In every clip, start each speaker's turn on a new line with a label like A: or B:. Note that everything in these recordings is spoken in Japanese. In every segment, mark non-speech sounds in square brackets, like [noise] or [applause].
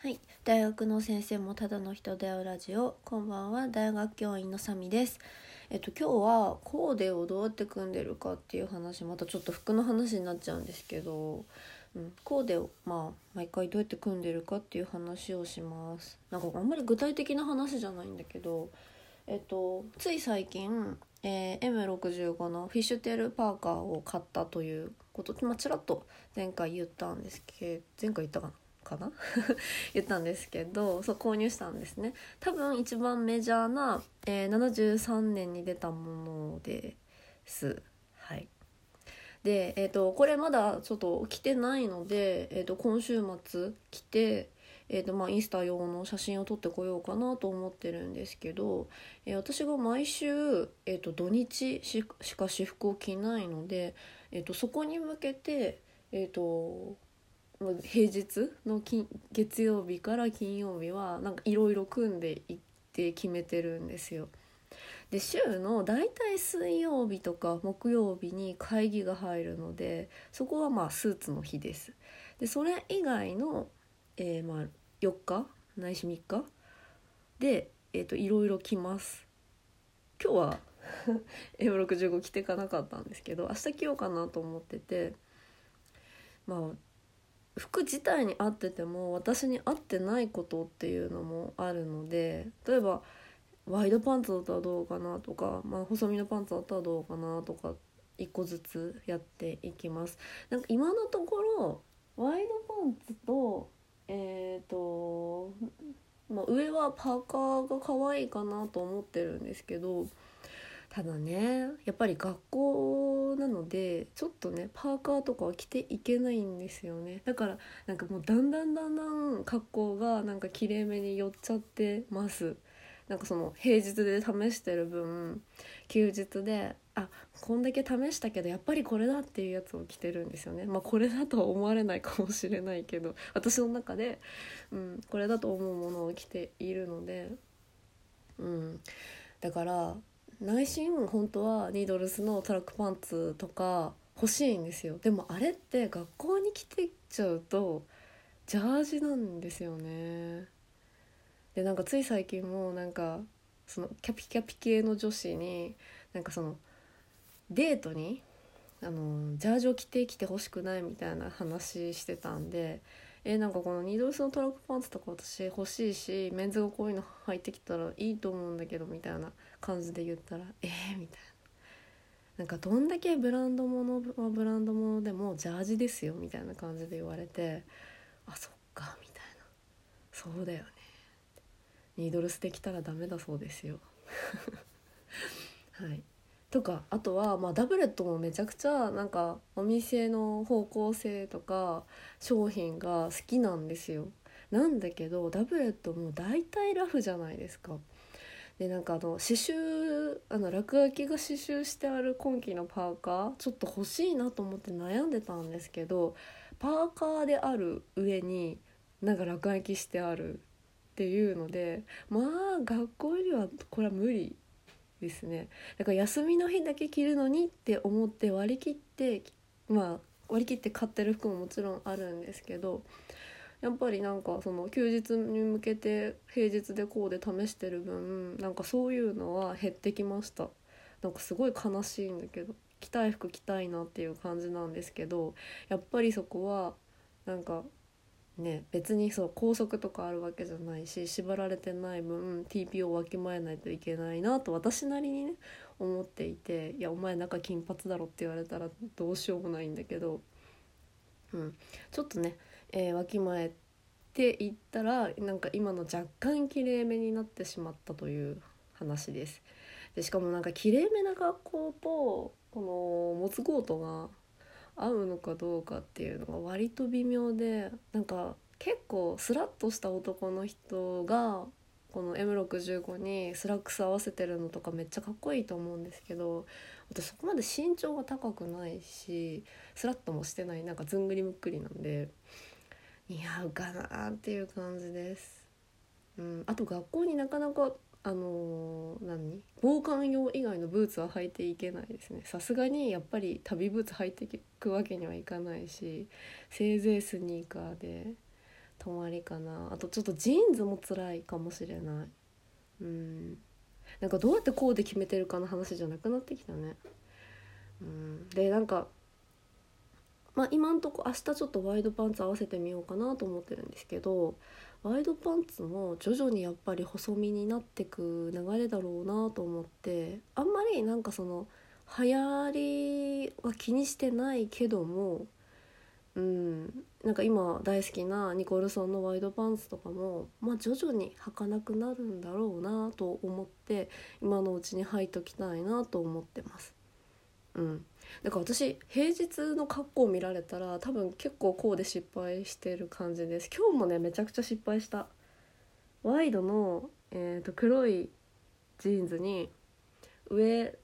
A: はい、大学の先生もただの人だよラジオ。こんばんは。大学教員のサミです。えっと今日はコーデをどうやって組んでるかっていう話またちょっと服の話になっちゃうんですけど、うん、コーデをまあ毎回どうやって組んでるかっていう話をします。なんかあんまり具体的な話じゃないんだけどえっとつい最近、えー M65 のフィッシュテールパーカーを買ったということまあちらっと前回言ったんですけど前回言ったかな？かな？[laughs] 言ったんですけどそう購入したんですね。多分一番メジャーな、えー73年に出たものです。はい。でえっ、とこれまだちょっと着てないので、えー、と今週末着てえーとまあ、インスタ用の写真を撮ってこようかなと思ってるんですけど、えー私が毎週、えー、と土日しか私服を着ないので、えー、とそこに向けて、えー、とまあ平日の金月曜日から金曜日はなんかいろいろ組んでいって決めてるんですよ。で週の大体水曜日とか木曜日に会議が入るのでそこはまあスーツの日です。でそれ以外の、えーまあ4日ないし3日で、えー、といろいろ着ます。今日は [laughs] M65 着てかなかったんですけど明日着ようかなと思っててまあ服自体に合ってても私に合ってないことっていうのもあるので例えばワイドパンツだったらどうかなとか、まあ、細身のパンツだったらどうかなとか一個ずつやっていきます。なんか今のところワイドパンツとえっ、と、まあ、上はパーカーが可愛いかなと思ってるんですけどただねやっぱり学校なのでちょっとねパーカーとかは着ていけないんですよね。だからなんかもうだんだんだんだん格好がなんかきれいめに寄っちゃってます。なんかその平日で試してる分休日であこんだけ試したけどやっぱりこれだっていうやつを着てるんですよね。まあこれだとは思われないかもしれないけど私の中で、うん、これだと思うものを着ているので、うん、だから内心本当はニードルスのトラックパンツとか欲しいんですよ。でもあれって学校に着てっちゃうとジャージなんですよね。でなんかつい最近もなんかそのキャピキャピ系の女子になんかそのデートにあのジャージを着てきてほしくないみたいな話してたんでえなんかこのニードルスのトラックパンツとか私欲しいしメンズがこういうの履いてきたらいいと思うんだけどみたいな感じで言ったら「えー?」みたいな。なんかどんだけブランド物はブランド物でもジャージですよみたいな感じで言われてあそっかみたいな。そうだよね。ニードルスできたらダメだそうですよ。[laughs] はい。とかあとは、まあ、ダブレットもめちゃくちゃなんかお店の方向性とか商品が好きなんですよ。なんだけどダブレットも大体ラフじゃないですか。でなんかあの刺繍あの落書きが刺繍してある今季のパーカーちょっと欲しいなと思って悩んでたんですけどパーカーである上になんか落書きしてあるっていうのでまあ学校よりはこれは無理ですね。だから休みの日だけ着るのにって思って割り切ってまあ割り切って買ってる服ももちろんあるんですけどやっぱりなんかその休日に向けて平日でこうで試してる分なんかそういうのは減ってきました。なんかすごい悲しいんだけど着たい服着たいなっていう感じなんですけどやっぱりそこはなんかね別にそう拘束とかあるわけじゃないし縛られてない分 TP をわきまえないといけないなと私なりにね思っていて「いやお前中金髪だろ」って言われたらどうしようもないんだけど、うん、ちょっとね、えーわきまえていったらなんか今の若干きれいめになってしまったという話です。でしかもなんかきれいめな学校とこのモツコートが合うのかどうかっていうのが割と微妙でなんか結構スラッとした男の人がこの M65 にスラックス合わせてるのとかめっちゃかっこいいと思うんですけど私そこまで身長が高くないしスラッともしてないなんかずんぐりむっくりなんで似合うかなっていう感じです。うん、あと学校になかなかあのー何？防寒用以外のブーツは履いていけないですね。さすがにやっぱり旅ブーツ履いていくわけにはいかないしせいぜいスニーカーで泊まりかな。あとちょっとジーンズも辛いかもしれない。うん。なんかどうやってこうで決めてるかの話じゃなくなってきたね。うん。でなんかまあ今んとこ明日ちょっとワイドパンツ合わせてみようかなと思ってるんですけどワイドパンツも徐々にやっぱり細身になってく流れだろうなと思ってあんまりなんかその流行りは気にしてないけどもうんなんか今大好きなニコルソンのワイドパンツとかも、まあ、徐々に履かなくなるんだろうなと思って今のうちに履いときたいなと思ってます。うん、だか私平日の格好を見られたら多分結構こうで失敗してる感じです。今日もねめちゃくちゃ失敗した。ワイドの、えーと、黒いジーンズに上、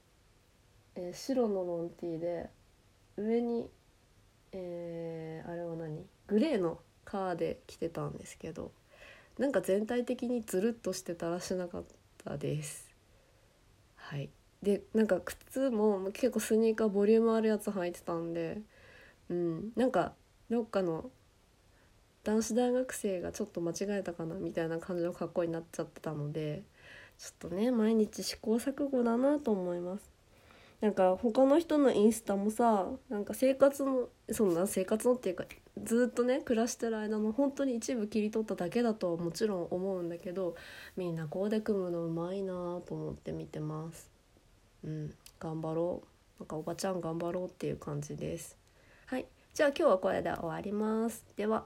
A: えー、白のロンティーで上にえー、あれは何？グレーのカーで着てたんですけどなんか全体的にズルっとしてたらしなかったです。はい。でなんか靴も結構スニーカーボリュームあるやつ履いてたんでうんなんかどっかの男子大学生がちょっと間違えたかなみたいな感じの格好になっちゃってたのでちょっとね毎日試行錯誤だなと思います。なんか他の人のインスタもさなんか生活のそんな生活のっていうかずっとね暮らしてる間の本当に一部切り取っただけだとはもちろん思うんだけどみんなこうで組むのうまいなと思って見てます。うん頑張ろう。なんかおばちゃん頑張ろうっていう感じです。はい。じゃあ今日はこれで終わります。では。